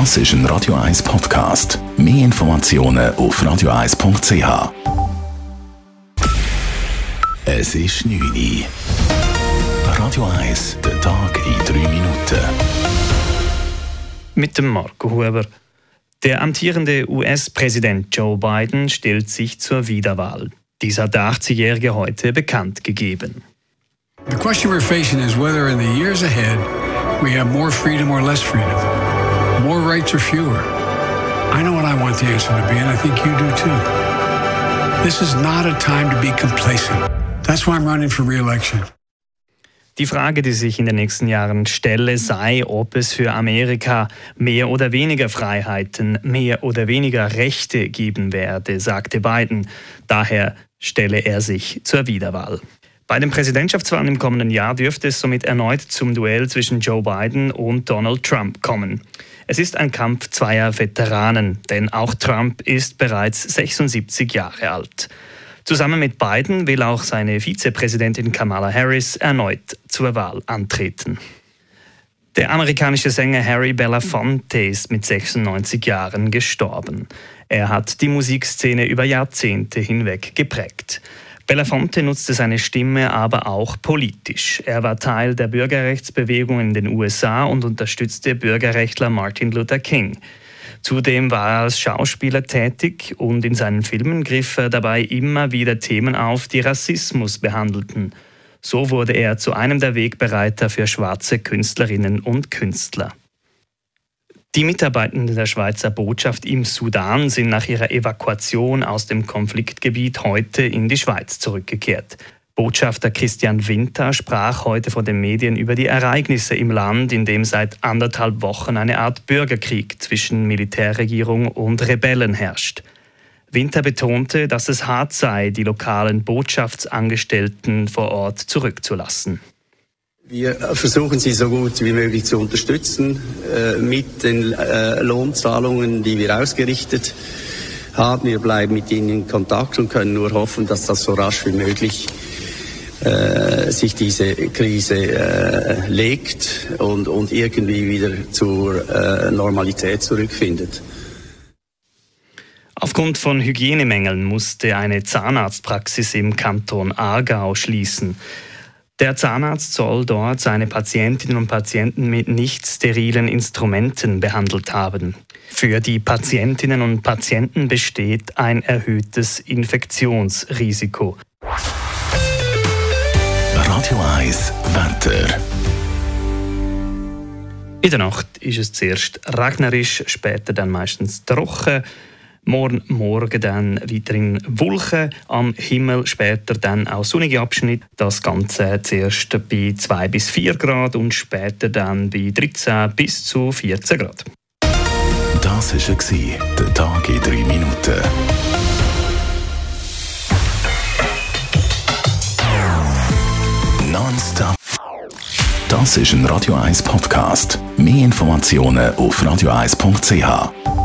Das ist ein Radio 1 Podcast. Mehr Informationen auf radio1.ch. Es ist 9 Uhr. Radio 1, der Tag in 3 Minuten. Mit dem Marco Huber. Der amtierende US-Präsident Joe Biden stellt sich zur Wiederwahl. Dies hat der 80-Jährige heute bekannt gegeben. The question we're facing is whether in the years ahead we have more freedom or less freedom, more rights or fewer. I know what I want the answer to be, and I think you do too. This is not a time to be complacent. That's why I'm running for re-election. Die Frage, die sich in den nächsten Jahren stelle, sei, ob es für Amerika mehr oder weniger Freiheiten, mehr oder weniger Rechte geben werde, sagte Biden. Daher stelle er sich zur Wiederwahl. Bei den Präsidentschaftswahlen im kommenden Jahr dürfte es somit erneut zum Duell zwischen Joe Biden und Donald Trump kommen. Es ist ein Kampf zweier Veteranen, denn auch Trump ist bereits 76 Jahre alt. Zusammen mit Biden will auch seine Vizepräsidentin Kamala Harris erneut zur Wahl antreten. Der amerikanische Sänger Harry Belafonte ist mit 96 Jahren gestorben. Er hat die Musikszene über Jahrzehnte hinweg geprägt. Belafonte nutzte seine Stimme aber auch politisch. Er war Teil der Bürgerrechtsbewegung in den USA und unterstützte Bürgerrechtler Martin Luther King. Zudem war er als Schauspieler tätig und in seinen Filmen griff er dabei immer wieder Themen auf, die Rassismus behandelten. So wurde er zu einem der Wegbereiter für schwarze Künstlerinnen und Künstler. Die Mitarbeitenden der Schweizer Botschaft im Sudan sind nach ihrer Evakuation aus dem Konfliktgebiet heute in die Schweiz zurückgekehrt. Botschafter Christian Winter sprach heute vor den Medien über die Ereignisse im Land, in dem seit anderthalb Wochen eine Art Bürgerkrieg zwischen Militärregierung und Rebellen herrscht. Winter betonte, dass es hart sei, die lokalen Botschaftsangestellten vor Ort zurückzulassen. Wir versuchen sie so gut wie möglich zu unterstützen äh, mit den äh, Lohnzahlungen, die wir ausgerichtet haben. Wir bleiben mit ihnen in Kontakt und können nur hoffen, dass das so rasch wie möglich äh, sich diese Krise äh, legt und, und irgendwie wieder zur äh, Normalität zurückfindet. Aufgrund von Hygienemängeln musste eine Zahnarztpraxis im Kanton Aargau schließen. Der Zahnarzt soll dort seine Patientinnen und Patienten mit nicht sterilen Instrumenten behandelt haben. Für die Patientinnen und Patienten besteht ein erhöhtes Infektionsrisiko. Radio 1 Wetter. In der Nacht ist es zuerst regnerisch, später dann meistens trocken. Morgen, morgen dann weiterhin Wolken am Himmel, später dann auch sonnige Abschnitte. Das Ganze zuerst bei 2 bis 4 Grad und später dann bei 13 bis zu 14 Grad. Das war der Tag in 3 Minuten. Nonstop. Das ist ein Radio 1 Podcast. Mehr Informationen auf radio1.ch.